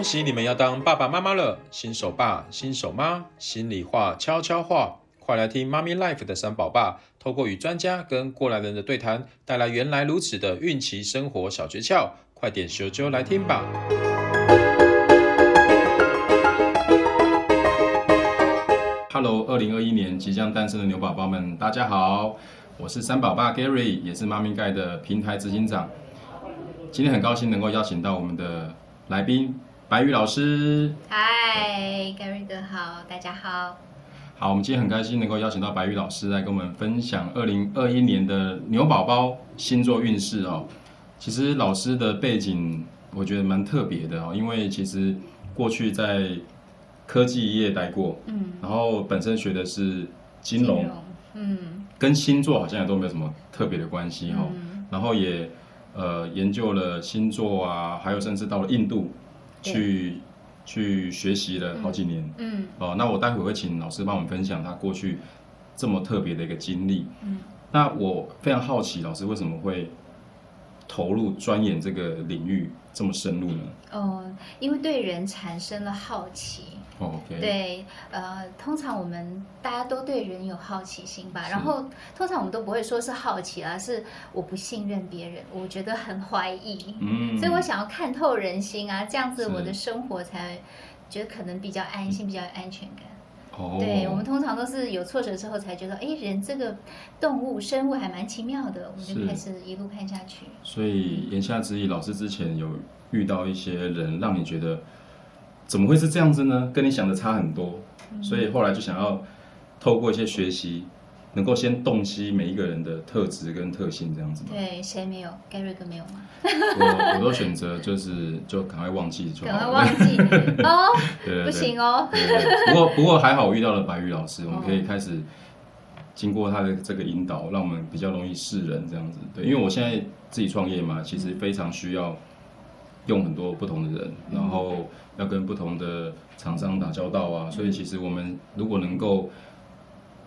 恭喜你们要当爸爸妈妈了，新手爸、新手妈，心里话、悄悄话，快来听妈咪 Life 的三宝爸，透过与专家跟过来人的对谈，带来原来如此的孕期生活小诀窍，快点咻咻来听吧！Hello，二零二一年即将诞生的牛宝宝们，大家好，我是三宝爸 Gary，也是妈咪盖的平台执行长。今天很高兴能够邀请到我们的来宾白宇老师。嗨，Gary 哥好，大家好。好，我们今天很开心能够邀请到白宇老师来跟我们分享二零二一年的牛宝宝星座运势哦。其实老师的背景我觉得蛮特别的哦，因为其实过去在科技业待过，嗯，然后本身学的是金融，金融嗯，跟星座好像也都没有什么特别的关系哦，嗯，然后也。呃，研究了星座啊，还有甚至到了印度去去学习了好几年。嗯，哦、呃，那我待会会请老师帮我们分享他过去这么特别的一个经历。嗯，那我非常好奇，老师为什么会投入钻研这个领域这么深入呢？哦，因为对人产生了好奇。Oh, okay. 对，呃，通常我们大家都对人有好奇心吧，然后通常我们都不会说是好奇啊，是我不信任别人，我觉得很怀疑，嗯，所以我想要看透人心啊，这样子我的生活才觉得可能比较安心，比较有安全感。哦，对，我们通常都是有挫折之后才觉得，哎，人这个动物生物还蛮奇妙的，我们就开始一路看下去。所以言下之意，老师之前有遇到一些人，让你觉得。怎么会是这样子呢？跟你想的差很多，嗯、所以后来就想要透过一些学习，能够先洞悉每一个人的特质跟特性，这样子。对，谁没有？Gary 哥没有吗？我我都选择就是就赶快忘记就好，赶快忘记 哦，对，对，对，不行哦。对对对，不过不过还好，我遇到了白宇老师，我们可以开始经过他的这个引导，让我们比较容易识人这样子。对，因为我现在自己创业嘛，其实非常需要。用很多不同的人，然后要跟不同的厂商打交道啊，所以其实我们如果能够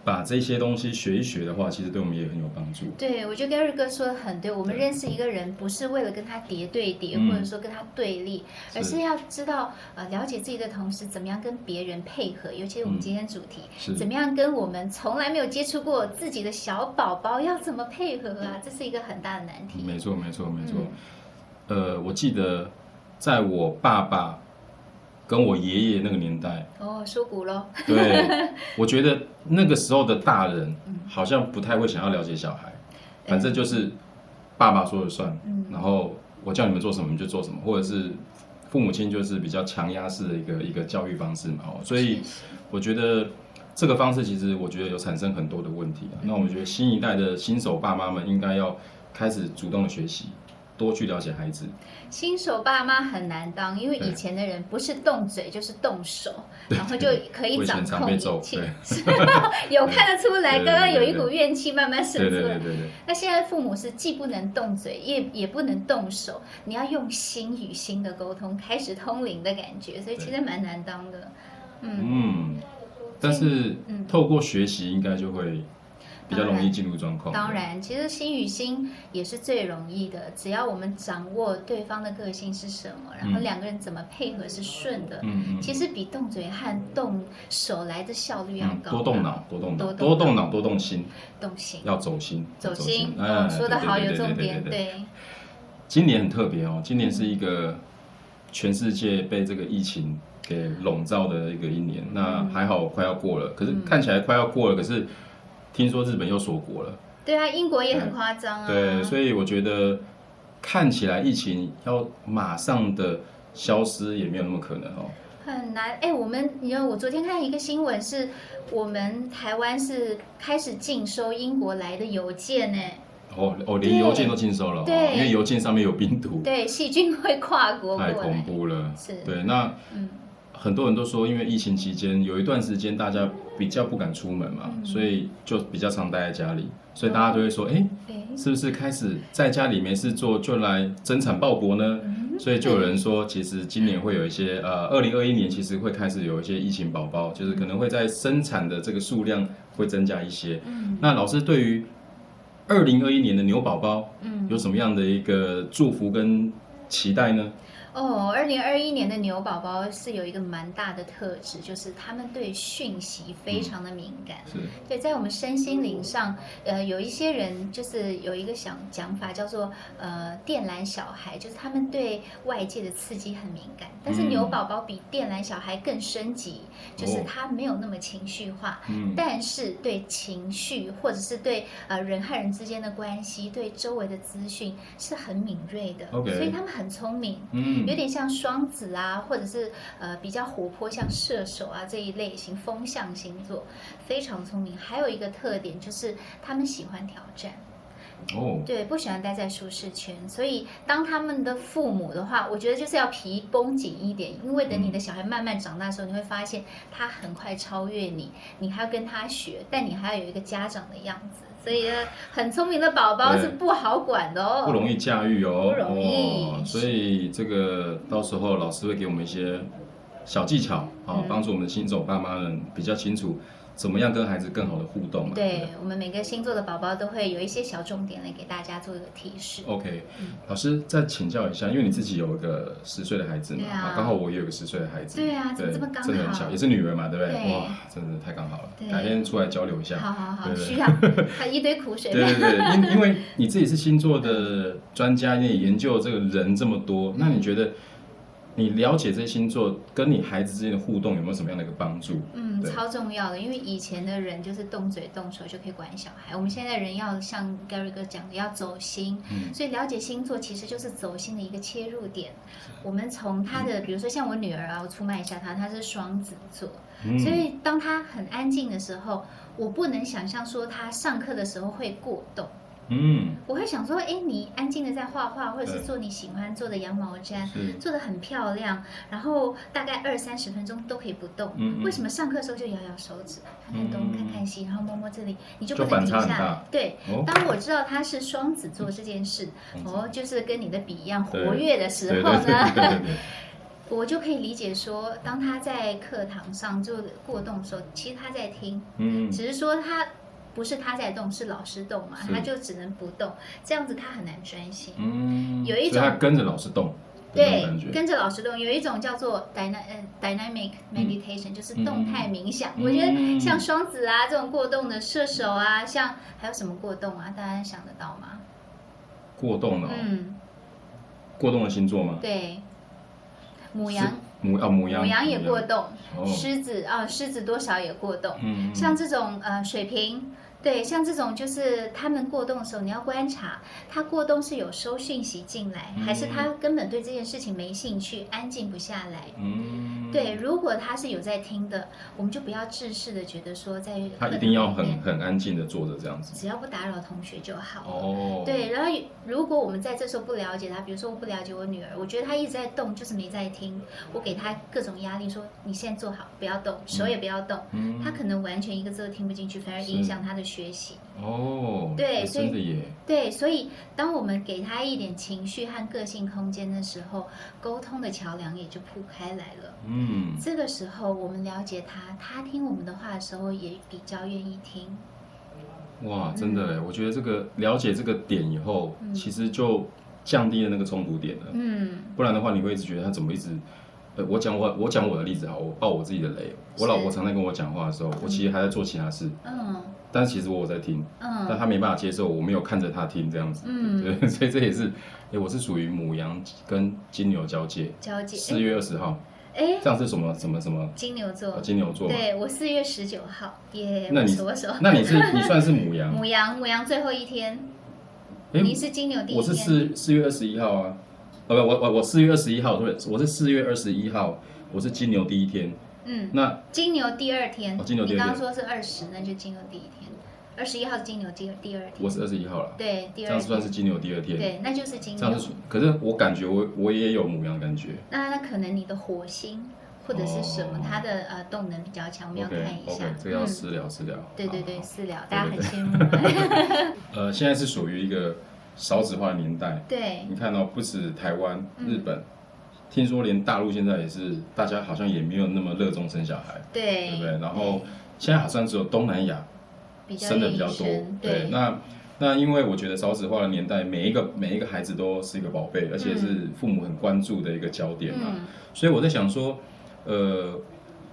把这些东西学一学的话，其实对我们也很有帮助。对，我觉得 Gary 哥说的很对，我们认识一个人不是为了跟他叠对叠，或者说跟他对立，而是要知道呃了解自己的同时，怎么样跟别人配合，尤其是我们今天主题，怎么样跟我们从来没有接触过自己的小宝宝要怎么配合啊，这是一个很大的难题。没错，没错，没错。呃，我记得在我爸爸跟我爷爷那个年代，哦，说古咯。对，我觉得那个时候的大人好像不太会想要了解小孩，反正就是爸爸说了算，然后我叫你们做什么你们就做什么，或者是父母亲就是比较强压式的一个一个教育方式嘛。哦，所以我觉得这个方式其实我觉得有产生很多的问题。那我觉得新一代的新手爸妈们应该要开始主动的学习。多去了解孩子。新手爸妈很难当，因为以前的人不是动嘴就是动手，然后就可以掌控一切。有看得出来，刚刚有一股怨气慢慢渗出来。那现在父母是既不能动嘴，也也不能动手，你要用心与心的沟通，开始通灵的感觉，所以其实蛮难当的。嗯嗯，但是透过学习，应该就会。比较容易进入状况。当然，其实心与心也是最容易的，只要我们掌握对方的个性是什么，然后两个人怎么配合是顺的。嗯，其实比动嘴和动手来的效率要高。多动脑，多动脑，多动脑，多动心。动心。要走心。走心。嗯，说的好，有重点。对。今年很特别哦，今年是一个全世界被这个疫情给笼罩的一个一年。那还好，快要过了，可是看起来快要过了，可是。听说日本又锁国了，对啊，英国也很夸张啊。对，所以我觉得看起来疫情要马上的消失也没有那么可能哦。很难哎，我们你知道，我昨天看一个新闻，是我们台湾是开始禁收英国来的邮件呢。哦哦，连邮件都禁收了，对，因为邮件上面有病毒，对，细菌会跨国过来，太恐怖了。是，对，那嗯。很多人都说，因为疫情期间有一段时间大家比较不敢出门嘛，嗯、所以就比较常待在家里，所以大家都会说，哎、欸，是不是开始在家里没事做就来增产报国呢？嗯、所以就有人说，其实今年会有一些呃，二零二一年其实会开始有一些疫情宝宝，就是可能会在生产的这个数量会增加一些。嗯、那老师对于二零二一年的牛宝宝，嗯，有什么样的一个祝福跟期待呢？哦，二零二一年的牛宝宝是有一个蛮大的特质，就是他们对讯息非常的敏感。对，在我们身心灵上，呃，有一些人就是有一个想讲法叫做呃电缆小孩，就是他们对外界的刺激很敏感。但是牛宝宝比电缆小孩更升级，嗯、就是他没有那么情绪化，嗯、但是对情绪或者是对呃人和人之间的关系，对周围的资讯是很敏锐的。所以他们很聪明。嗯。有点像双子啊，或者是呃比较活泼，像射手啊这一类型风象星座，非常聪明。还有一个特点就是他们喜欢挑战，哦，对，不喜欢待在舒适圈。所以当他们的父母的话，我觉得就是要皮绷紧一点，因为等你的小孩慢慢长大的时候，你会发现他很快超越你，你还要跟他学，但你还要有一个家长的样子。所以呢，很聪明的宝宝是不好管的哦，不容易驾驭哦，不容易。哦，所以这个到时候老师会给我们一些小技巧啊，帮助我们的新手爸妈们比较清楚。怎么样跟孩子更好的互动嘛？对，我们每个星座的宝宝都会有一些小重点来给大家做一个提示。OK，老师再请教一下，因为你自己有一个十岁的孩子嘛，刚好我也有个十岁的孩子。对啊，怎么这么刚好？真的很小，也是女儿嘛，对不对？哇，真的太刚好了。改天出来交流一下。好好好，需要。还一堆苦水。对对对，因 因为你自己是星座的专家，你也研究这个人这么多，那你觉得？你了解这些星座跟你孩子之间的互动有没有什么样的一个帮助？嗯，超重要的，因为以前的人就是动嘴动手就可以管小孩，我们现在人要像 Gary 哥讲的要走心，嗯，所以了解星座其实就是走心的一个切入点。我们从他的，比如说像我女儿啊，我出卖一下她，她是双子座，嗯，所以当她很安静的时候，我不能想象说她上课的时候会过动。嗯，我会想说，哎，你安静的在画画，或者是做你喜欢做的羊毛毡，做的很漂亮，然后大概二三十分钟都可以不动。嗯，为什么上课的时候就摇摇手指，看看东，看看西，然后摸摸这里，你就不能停下来？对，当我知道他是双子座这件事，哦，就是跟你的笔一样活跃的时候呢，我就可以理解说，当他在课堂上就过动的时候，其实他在听，嗯，只是说他。不是他在动，是老师动嘛？他就只能不动，这样子他很难专心。嗯，有一种他跟着老师动，对，跟着老师动。有一种叫做 dynamic meditation，就是动态冥想。我觉得像双子啊这种过动的射手啊，像还有什么过动啊？大家想得到吗？过动的，嗯，过动的星座吗？对，母羊，母羊，也过动。狮子啊，狮子多少也过动。嗯，像这种呃水瓶。对，像这种就是他们过冬的时候，你要观察他过冬是有收讯息进来，嗯、还是他根本对这件事情没兴趣，安静不下来。嗯，对，如果他是有在听的，我们就不要制式的觉得说在他一定要很很安静的坐着这样子，只要不打扰同学就好。哦，对，然后如果我们在这时候不了解他，比如说我不了解我女儿，我觉得她一直在动，就是没在听，我给她各种压力，说你现在坐好，不要动，手也不要动，嗯，她可能完全一个字都听不进去，反而影响她的学习哦，对，所以对，所以当我们给他一点情绪和个性空间的时候，沟通的桥梁也就铺开来了。嗯，这个时候我们了解他，他听我们的话的时候也比较愿意听。哇，真的，嗯、我觉得这个了解这个点以后，嗯、其实就降低了那个冲突点了。嗯，不然的话，你会一直觉得他怎么一直……呃，我讲我我讲我的例子哈，我爆我自己的雷。我老婆常常跟我讲话的时候，我其实还在做其他事。嗯。但是其实我在听，嗯，但她没办法接受，我没有看着她听这样子，嗯，对，所以这也是，哎，我是属于母羊跟金牛交界，交界，四月二十号，哎，这样是什么什么什么？金牛座，金牛座，对，我四月十九号，耶，那你那你是你算是母羊，母羊母羊最后一天，你是金牛第一天，我是四四月二十一号啊，哦不，我我我四月二十一号，对，我是四月二十一号，我是金牛第一天，嗯，那金牛第二天，金牛第二天，你刚刚说是二十，那就金牛第一天。二十一号是金牛第二第二天，我是二十一号了。对，第二这样算是金牛第二天。对，那就是金牛。这样是，可是我感觉我我也有母羊感觉。那那可能你的火星或者是什么，它的呃动能比较强，我们要看一下。这个要私聊私聊。对对对，私聊，大家很羡慕。呃，现在是属于一个少子化的年代。对。你看到不止台湾、日本，听说连大陆现在也是，大家好像也没有那么热衷生小孩。对。对不对？然后现在好像只有东南亚。生的比较多，对，对，那那因为我觉得少子化的年代，每一个每一个孩子都是一个宝贝，而且是父母很关注的一个焦点嘛。嗯、所以我在想说，呃。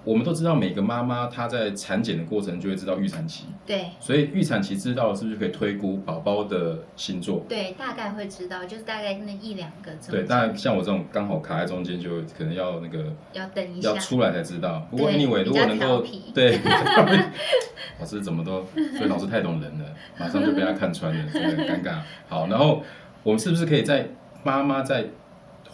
我们都知道，每个妈妈她在产检的过程就会知道预产期。对。所以预产期知道了，是不是可以推估宝宝的星座？对，大概会知道，就是大概那一两个。对，大概像我这种刚好卡在中间，就可能要那个要等一下，要出来才知道。不过 anyway，如果能够 对，老师怎么都，所以老师太懂人了，马上就被他看穿了，真的很尴尬。好，然后我们是不是可以在妈妈在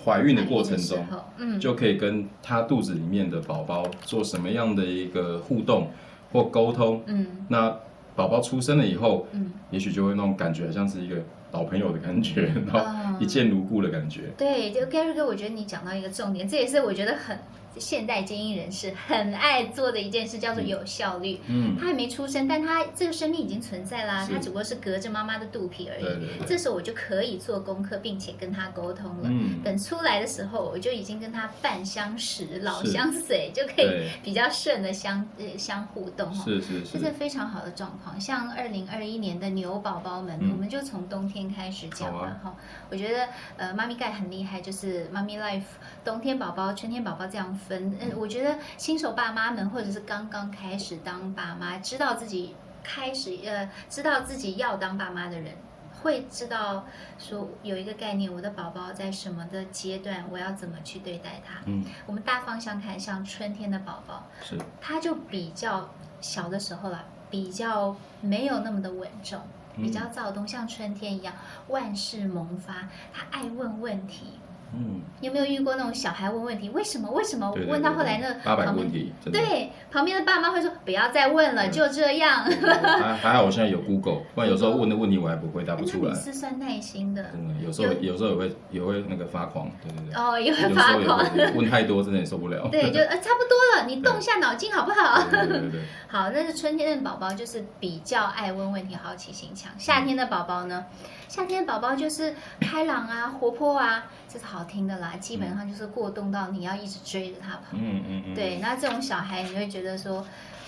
怀孕的过程中，嗯，就可以跟他肚子里面的宝宝做什么样的一个互动或沟通，嗯，那宝宝出生了以后，嗯，也许就会那种感觉，像是一个老朋友的感觉，然后一见如故的感觉。对，就 Gary 哥，我觉得你讲到一个重点，这也是我觉得很。现代精英人士很爱做的一件事叫做有效率。嗯，他还没出生，但他这个生命已经存在啦。他只不过是隔着妈妈的肚皮而已。对对对。这时候我就可以做功课，并且跟他沟通了。嗯。等出来的时候，我就已经跟他半相识、老相随，就可以比较顺的相呃相互动。是是是。这是非常好的状况。像二零二一年的牛宝宝们，我们就从冬天开始讲吧。哈，我觉得呃，妈咪盖很厉害，就是妈咪 life 冬天宝宝、春天宝宝这样。分嗯，我觉得新手爸妈们或者是刚刚开始当爸妈，知道自己开始呃，知道自己要当爸妈的人，会知道说有一个概念，我的宝宝在什么的阶段，我要怎么去对待他。嗯，我们大方向看，像春天的宝宝，是他就比较小的时候啦，比较没有那么的稳重，比较躁动，像春天一样万事萌发，他爱问问题。嗯，有没有遇过那种小孩问问题？为什么？为什么？问到后来那八百个问题，对，旁边的爸妈会说不要再问了，就这样。还还好，我现在有 Google，不然有时候问的问题我还不回答不出来。你是算耐心的，真的，有时候有时候也会也会那个发狂，对对对。哦，也会发狂，问太多真的也受不了。对，就呃差不多了，你动一下脑筋好不好？对对对。好，那是春天的宝宝，就是比较爱问问题，好奇心强。夏天的宝宝呢？夏天的宝宝就是开朗啊，活泼啊，这是好听的啦。基本上就是过动到你要一直追着他跑。嗯嗯嗯。对，那这种小孩你会觉得说，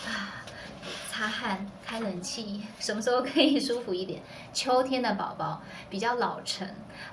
啊，擦汗、开冷气，什么时候可以舒服一点？秋天的宝宝比较老成，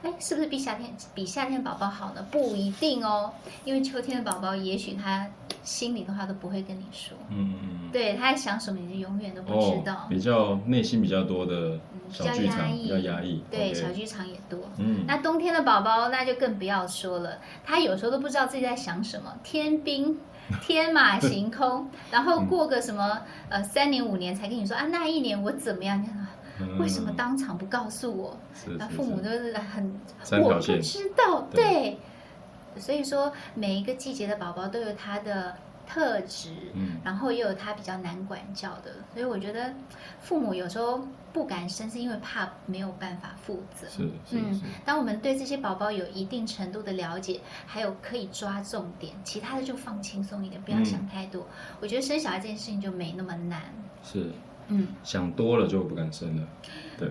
哎，是不是比夏天比夏天宝宝好呢？不一定哦，因为秋天的宝宝也许他。心里的话都不会跟你说，嗯嗯，对，他在想什么，你就永远都不知道。哦、比较内心比较多的小剧场，比较压抑，对，小剧场也多。嗯，那冬天的宝宝那就更不要说了，他有时候都不知道自己在想什么，天兵天马行空，然后过个什么呃三年五年才跟你说啊，那一年我怎么样？为什么当场不告诉我？那父母都是很我不知道，对。所以说，每一个季节的宝宝都有他的特质，嗯，然后也有他比较难管教的。所以我觉得，父母有时候不敢生，是因为怕没有办法负责。是，是，嗯，当我们对这些宝宝有一定程度的了解，还有可以抓重点，其他的就放轻松一点，不要想太多。嗯，我觉得生小孩这件事情就没那么难。是，嗯，想多了就不敢生了。对，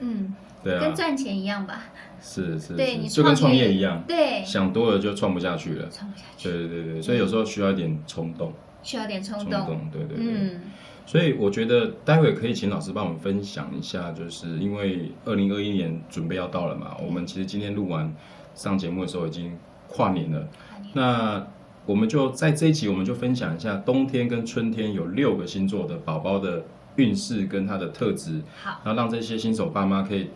嗯。对啊，跟赚钱一样吧，是是，对，你就跟创业一样，对，想多了就创不下去了，创不下去，对对对，所以有时候需要一点冲动，需要点冲动，冲动，对对对，嗯，所以我觉得待会可以请老师帮我们分享一下，就是因为二零二一年准备要到了嘛，我们其实今天录完上节目的时候已经跨年了，那我们就在这一集我们就分享一下冬天跟春天有六个星座的宝宝的运势跟他的特质，好，然后让这些新手爸妈可以。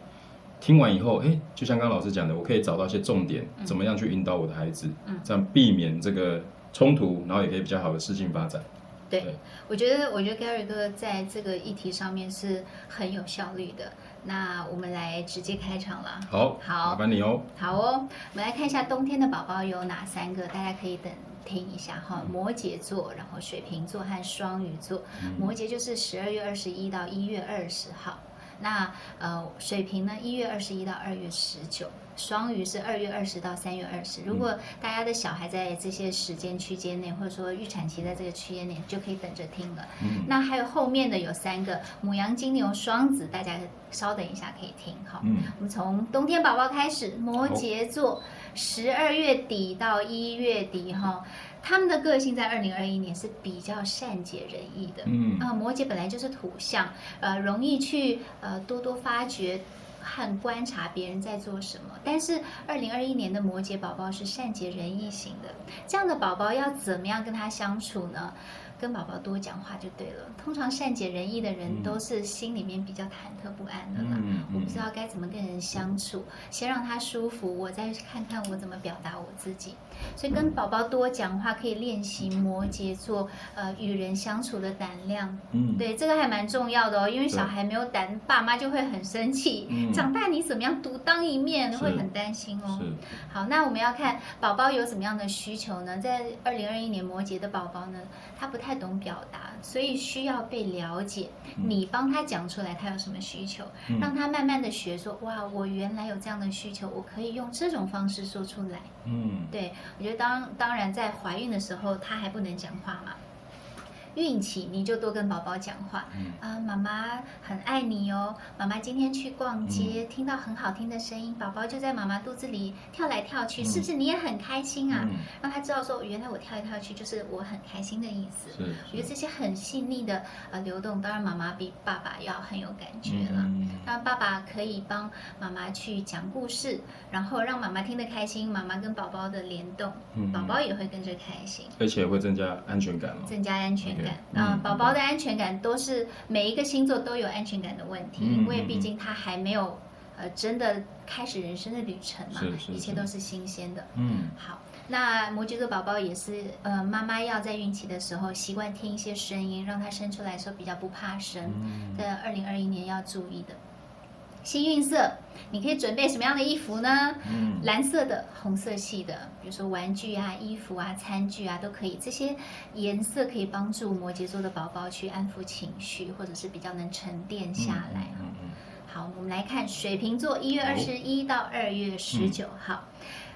听完以后，哎，就像刚刚老师讲的，我可以找到一些重点，怎么样去引导我的孩子，嗯，这样避免这个冲突，然后也可以比较好的事情发展。对，对我觉得，我觉得 Gary 哥在这个议题上面是很有效率的。那我们来直接开场了。好，好，麻烦你哦。好哦，我们来看一下冬天的宝宝有哪三个，大家可以等听一下哈。摩羯座，然后水瓶座和双鱼座。嗯，摩羯就是十二月二十一到一月二十号。那呃，水瓶呢，一月二十一到二月十九，双鱼是二月二十到三月二十。如果大家的小孩在这些时间区间内，或者说预产期在这个区间内，就可以等着听了。嗯。那还有后面的有三个母羊、金牛、双子，大家稍等一下可以听哈。嗯。我们从冬天宝宝开始，摩羯座，十二月底到一月底哈。他们的个性在二零二一年是比较善解人意的。嗯，啊，摩羯本来就是土象，呃，容易去呃多多发掘和观察别人在做什么。但是二零二一年的摩羯宝宝是善解人意型的，这样的宝宝要怎么样跟他相处呢？跟宝宝多讲话就对了。通常善解人意的人都是心里面比较忐忑不安的啦。嗯嗯、我不知道该怎么跟人相处，嗯、先让他舒服，我再看看我怎么表达我自己。所以跟宝宝多讲话可以练习摩羯座呃与人相处的胆量。嗯，对，这个还蛮重要的哦，因为小孩没有胆，爸妈就会很生气。嗯、长大你怎么样独当一面，会很担心哦。好，那我们要看宝宝有什么样的需求呢？在二零二一年摩羯的宝宝呢，他不太懂表达，所以需要被了解。你帮他讲出来，他有什么需求，让他慢慢的学说，哇，我原来有这样的需求，我可以用这种方式说出来。嗯，对，我觉得当当然在怀孕的时候，他还不能讲话嘛。孕期你就多跟宝宝讲话，嗯、啊，妈妈很爱你哦。妈妈今天去逛街，嗯、听到很好听的声音，宝宝就在妈妈肚子里跳来跳去，嗯、是不是？你也很开心啊？嗯、让他知道说，原来我跳来跳去就是我很开心的意思。我觉得这些很细腻的呃流动，当然妈妈比爸爸要很有感觉了。嗯、当然爸爸可以帮妈妈去讲故事，然后让妈妈听得开心，妈妈跟宝宝的联动，宝宝也会跟着开心，而且会增加安全感，增加安全感。嗯，宝宝的安全感都是每一个星座都有安全感的问题，因为毕竟他还没有呃真的开始人生的旅程嘛，一切都是新鲜的。嗯，好，那摩羯座宝宝也是呃，妈妈要在孕期的时候习惯听一些声音，让他生出来的时候比较不怕生，在二零二一年要注意的。幸运色，你可以准备什么样的衣服呢？嗯，蓝色的、红色系的，比如说玩具啊、衣服啊、餐具啊，都可以。这些颜色可以帮助摩羯座的宝宝去安抚情绪，或者是比较能沉淀下来。嗯嗯嗯、好，我们来看水瓶座，一月二十一到二月十九号。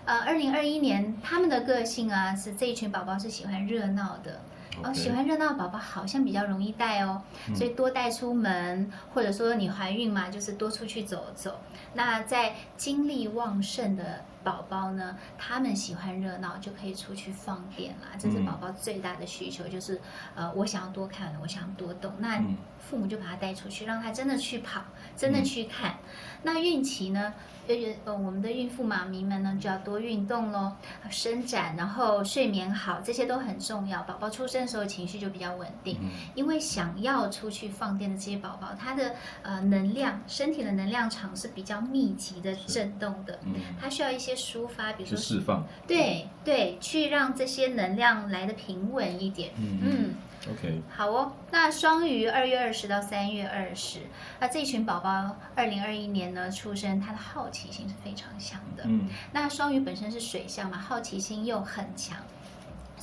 嗯、呃，二零二一年他们的个性啊，是这一群宝宝是喜欢热闹的。哦，喜欢热闹的宝宝好像比较容易带哦，所以多带出门，或者说你怀孕嘛，就是多出去走走。那在精力旺盛的宝宝呢，他们喜欢热闹，就可以出去放电啦。这是宝宝最大的需求，就是呃，我想要多看，我想要多动。那父母就把他带出去，让他真的去跑，真的去看。那孕期呢？呃呃，我们的孕妇妈咪们呢，就要多运动喽，伸展，然后睡眠好，这些都很重要。宝宝出生的时候情绪就比较稳定，嗯、因为想要出去放电的这些宝宝，他的呃能量，身体的能量场是比较密集的震动的，嗯、他需要一些抒发，比如说释放，对对，去让这些能量来的平稳一点，嗯。嗯 OK，好哦。那双鱼二月二十到三月二十，那这一群宝宝二零二一年呢出生，他的好奇心是非常强的。嗯，那双鱼本身是水象嘛，好奇心又很强。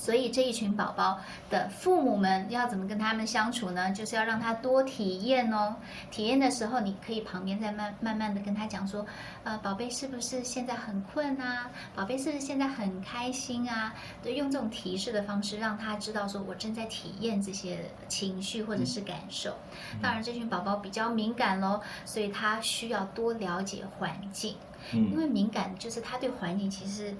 所以这一群宝宝的父母们要怎么跟他们相处呢？就是要让他多体验哦。体验的时候，你可以旁边再慢慢慢的跟他讲说，呃，宝贝是不是现在很困啊？宝贝是不是现在很开心啊？对，用这种提示的方式让他知道说我正在体验这些情绪或者是感受。当然，这群宝宝比较敏感喽，所以他需要多了解环境，因为敏感就是他对环境其实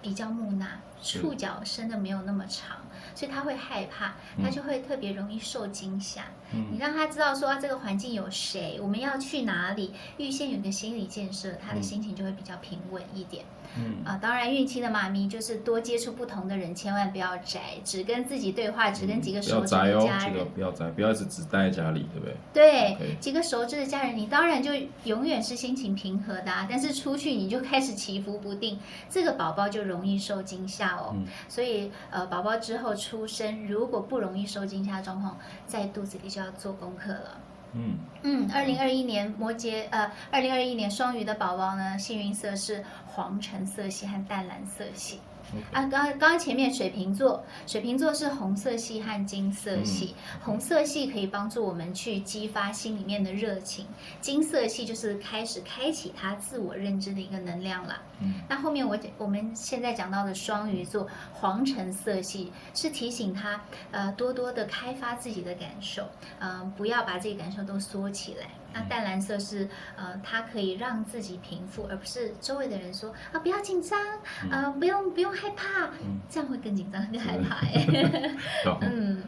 比较木讷。触角伸的没有那么长，所以他会害怕，他就会特别容易受惊吓。嗯、你让他知道说、啊、这个环境有谁，我们要去哪里，预先有个心理建设，他的心情就会比较平稳一点。嗯啊，当然，孕期的妈咪就是多接触不同的人，千万不要宅，只跟自己对话，只跟几个熟知的家人。不要宅哦，这个不要宅，不要一直只待在家里，对不对？对.几个熟知的家人，你当然就永远是心情平和的啊。但是出去你就开始起伏不定，这个宝宝就容易受惊吓哦。嗯、所以呃，宝宝之后出生，如果不容易受惊吓状况，在肚子里就要做功课了。嗯嗯，二零二一年摩羯呃，二零二一年双鱼的宝宝呢，幸运色是黄橙色系和淡蓝色系。啊，刚刚刚前面水瓶座，水瓶座是红色系和金色系。嗯、红色系可以帮助我们去激发心里面的热情，金色系就是开始开启他自我认知的一个能量了。嗯，那后面我我们现在讲到的双鱼座黄橙色系是提醒他，呃，多多的开发自己的感受，嗯、呃，不要把自己感受都缩起来。那淡蓝色是呃，它可以让自己平复，而不是周围的人说啊不要紧张，啊、呃、不用不用害怕，这样会更紧张更害怕。哎。嗯。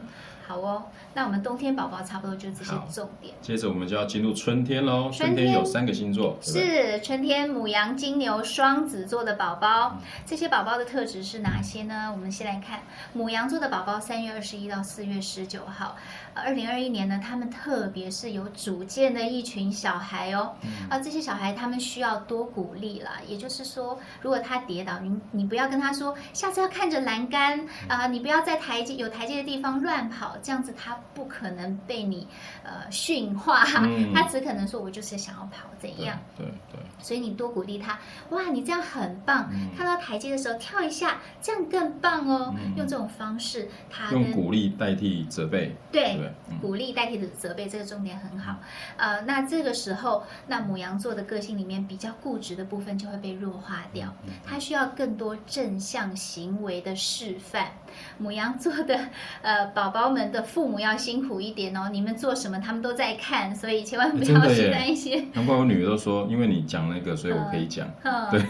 好哦，那我们冬天宝宝差不多就这些重点。接着我们就要进入春天喽。春天有三个星座，是春天母羊、金牛、双子座的宝宝。这些宝宝的特质是哪些呢？我们先来看母羊座的宝宝，三月二十一到四月十九号，二零二一年呢，他们特别是有主见的一群小孩哦。啊，这些小孩他们需要多鼓励啦。也就是说，如果他跌倒，你你不要跟他说，下次要看着栏杆啊，你不要在台阶有台阶的地方乱跑。这样子他不可能被你呃驯化，嗯、他只可能说：“我就是想要跑，怎样？”对对。对所以你多鼓励他，哇，你这样很棒！嗯、看到台阶的时候跳一下，这样更棒哦。嗯、用这种方式，他用鼓励代替责备，对，对嗯、鼓励代替的责备，这个重点很好。呃，那这个时候，那母羊座的个性里面比较固执的部分就会被弱化掉，它需要更多正向行为的示范。母羊座的 呃宝宝们的父母要辛苦一点哦，你们做什么他们都在看，所以千万不要去担心。难怪我女儿都说，因为你讲那个，所以我可以讲。嗯、对，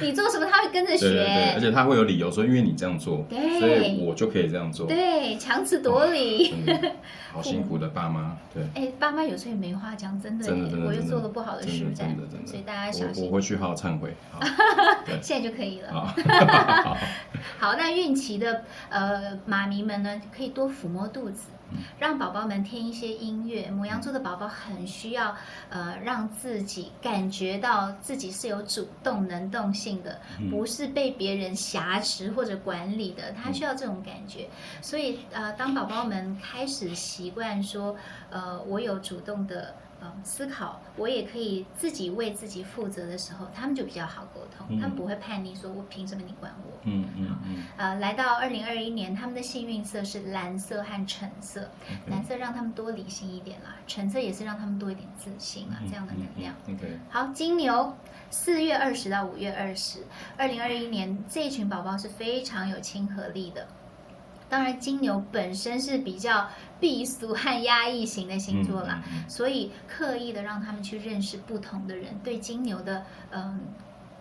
你做什么他会跟着学，对对对，而且他会有理由说，因为你这样做，对，所以我就可以这样做。对，强词夺理。好辛苦的爸妈，对。哎，爸妈有时候也没话讲，真的。真的真的。我又做了不好的事，真的真的。所以大家小心。我会去好好忏悔。现在就可以了。好，那孕期的呃妈咪们呢，可以多抚摸肚子。让宝宝们听一些音乐。母羊座的宝宝很需要，呃，让自己感觉到自己是有主动能动性的，不是被别人挟持或者管理的。他需要这种感觉。所以，呃，当宝宝们开始习惯说，呃，我有主动的。嗯，思考我也可以自己为自己负责的时候，他们就比较好沟通，嗯、他们不会叛逆，说我凭什么你管我？嗯嗯嗯。呃，来到二零二一年，他们的幸运色是蓝色和橙色。蓝色让他们多理性一点啦，橙色也是让他们多一点自信啊，这样的能量。好，金牛，四月二十到五月二十，二零二一年这一群宝宝是非常有亲和力的。当然，金牛本身是比较避俗和压抑型的星座啦，所以刻意的让他们去认识不同的人，对金牛的嗯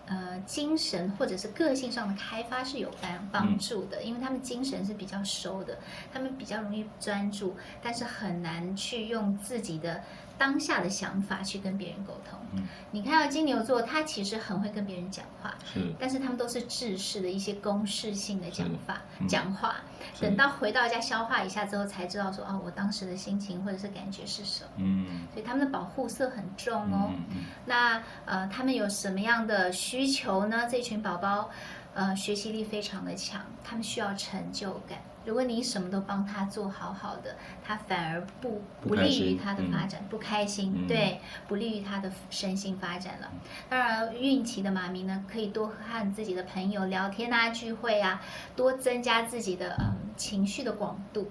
呃精神或者是个性上的开发是有帮帮助的，因为他们精神是比较收的，他们比较容易专注，但是很难去用自己的。当下的想法去跟别人沟通。嗯，你看到金牛座，他其实很会跟别人讲话，是，但是他们都是制式的一些公式性的讲法，嗯、讲话。等到回到家消化一下之后，才知道说，哦，我当时的心情或者是感觉是什么。嗯，所以他们的保护色很重哦。那呃，他们有什么样的需求呢？这群宝宝，呃，学习力非常的强，他们需要成就感。如果你什么都帮他做好好的，他反而不不利于他的发展，不开心，嗯、对，不利于他的身心发展了。当然，孕期的妈咪呢，可以多和自己的朋友聊天啊，聚会啊，多增加自己的嗯情绪的广度。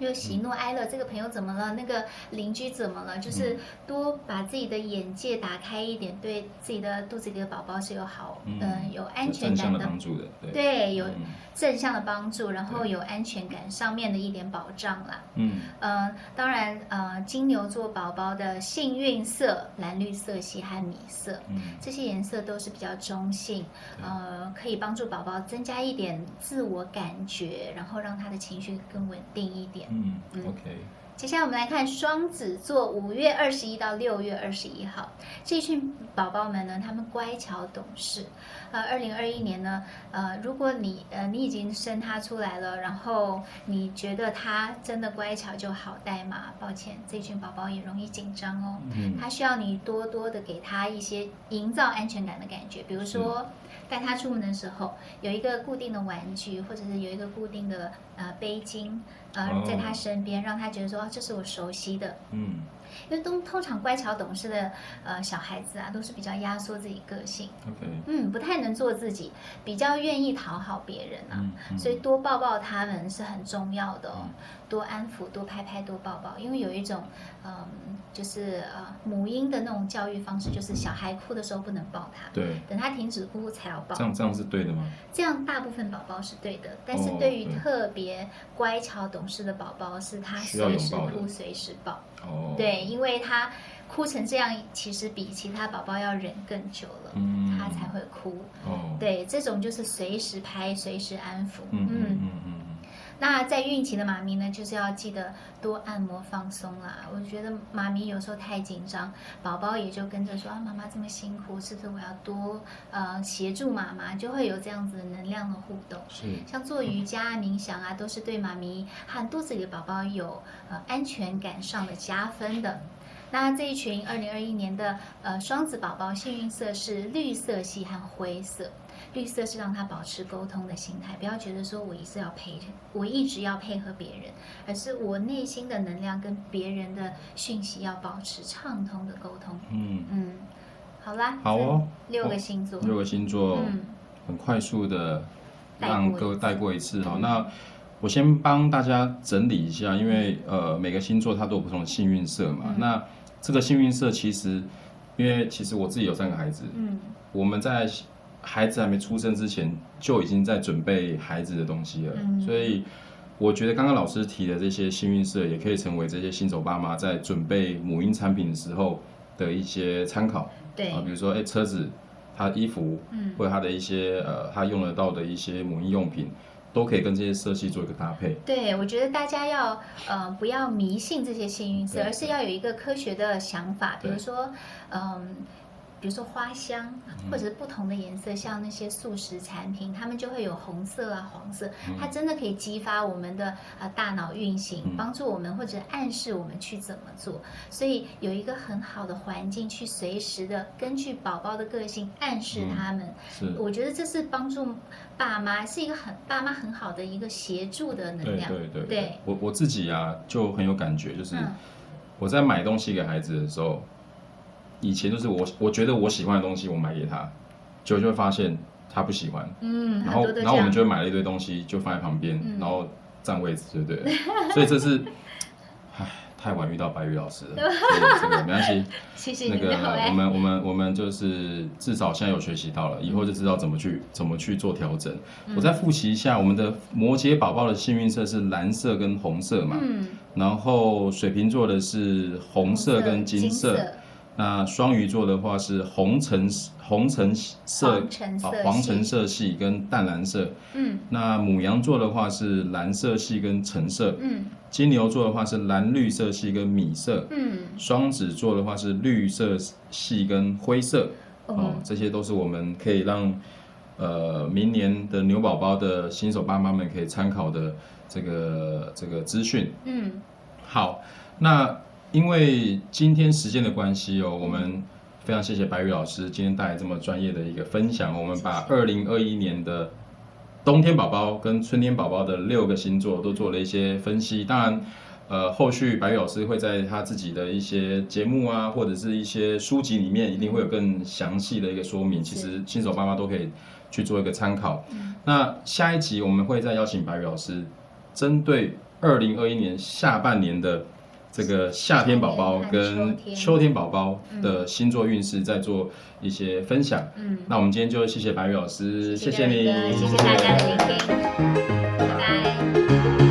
就喜怒哀乐，这个朋友怎么了？那个邻居怎么了？就是多把自己的眼界打开一点，对自己的肚子里的宝宝是有好，嗯、呃，有安全感的，的帮助的，对，对，有正向的帮助，然后有安全感上面的一点保障啦。嗯，呃，当然，呃，金牛座宝宝的幸运色蓝绿色系和米色，嗯，这些颜色都是比较中性，呃，可以帮助宝宝增加一点自我感觉，然后让他的情绪更稳定一点。嗯，OK。接下来我们来看双子座，五月二十一到六月二十一号，这群宝宝们呢，他们乖巧懂事。呃，二零二一年呢，呃，如果你呃你已经生他出来了，然后你觉得他真的乖巧就好带嘛？抱歉，这群宝宝也容易紧张哦。嗯。他需要你多多的给他一些营造安全感的感觉，比如说带他出门的时候有一个固定的玩具，或者是有一个固定的呃背巾。呃，在他身边，让他觉得说，这是我熟悉的。嗯。因为都通常乖巧懂事的呃小孩子啊，都是比较压缩自己个性.嗯，不太能做自己，比较愿意讨好别人啊，嗯嗯、所以多抱抱他们是很重要的哦，嗯、多安抚，多拍拍，多抱抱，因为有一种嗯、呃，就是呃母婴的那种教育方式，就是小孩哭的时候不能抱他，对，等他停止哭才要抱。这样这样是对的吗？这样大部分宝宝是对的，但是对于特别别乖巧懂事的宝宝，是他随时哭随时抱。哦，对，因为他哭成这样，其实比其他宝宝要忍更久了，嗯，他才会哭。哦，对，这种就是随时拍，随时安抚。嗯嗯嗯。那在孕期的妈咪呢，就是要记得多按摩放松啦。我觉得妈咪有时候太紧张，宝宝也就跟着说啊，妈妈这么辛苦，是不是我要多呃协助妈妈，就会有这样子的能量的互动。是，像做瑜伽、冥想啊，都是对妈咪和肚子里的宝宝有呃安全感上的加分的。那这一群二零二一年的呃双子宝宝，幸运色是绿色系和灰色。绿色是让他保持沟通的心态，不要觉得说我一直要配，我一直要配合别人，而是我内心的能量跟别人的讯息要保持畅通的沟通。嗯嗯，好啦，好哦，六个星座，六个星座，嗯，很快速的让各位带过一次哈。那我先帮大家整理一下，因为呃每个星座它都有不同的幸运色嘛。嗯、那这个幸运色其实，因为其实我自己有三个孩子，嗯，我们在。孩子还没出生之前就已经在准备孩子的东西了，嗯、所以我觉得刚刚老师提的这些幸运色也可以成为这些新手爸妈在准备母婴产品的时候的一些参考。对啊，比如说哎，车子、他衣服，嗯，或者他的一些呃，他用得到的一些母婴用品，都可以跟这些色系做一个搭配。对，我觉得大家要呃不要迷信这些幸运色，而是要有一个科学的想法，比如说嗯。比如说花香，或者是不同的颜色，像那些素食产品，它们就会有红色啊、黄色，它真的可以激发我们的呃大脑运行，帮助我们或者暗示我们去怎么做。所以有一个很好的环境，去随时的根据宝宝的个性暗示他们。是，我觉得这是帮助爸妈是一个很爸妈很好的一个协助的能量。对对对，对。我我自己啊就很有感觉，就是我在买东西给孩子的时候。以前就是我，我觉得我喜欢的东西，我买给他，结果就会发现他不喜欢。嗯，然后然后我们就买了一堆东西，就放在旁边，嗯、然后占位置，对不对？所以这是，唉，太晚遇到白宇老师了。对，这个没关系。谢谢。那个我们我们我们就是至少现在有学习到了，以后就知道怎么去怎么去做调整。嗯、我再复习一下，我们的摩羯宝宝的幸运色是蓝色跟红色嘛。嗯。然后水瓶座的是红色跟金色。那双鱼座的话是红橙红橙色啊，黄橙色系跟淡蓝色。嗯。那母羊座的话是蓝色系跟橙色。嗯。金牛座的话是蓝绿色系跟米色。嗯。双子座的话是绿色系跟灰色。哦，这些都是我们可以让呃明年的牛宝宝的新手爸妈们可以参考的这个这个资讯。嗯。好，那。因为今天时间的关系哦，我们非常谢谢白宇老师今天带来这么专业的一个分享。我们把二零二一年的冬天宝宝跟春天宝宝的六个星座都做了一些分析。当然，呃，后续白宇老师会在他自己的一些节目啊，或者是一些书籍里面，一定会有更详细的一个说明。其实新手爸妈都可以去做一个参考。那下一集我们会再邀请白宇老师，针对二零二一年下半年的。这个夏天宝宝跟秋天宝宝的星座运势，在做一些分享。嗯，那我们今天就谢谢白宇老师，谢谢，你，谢谢大家的聆听，拜拜。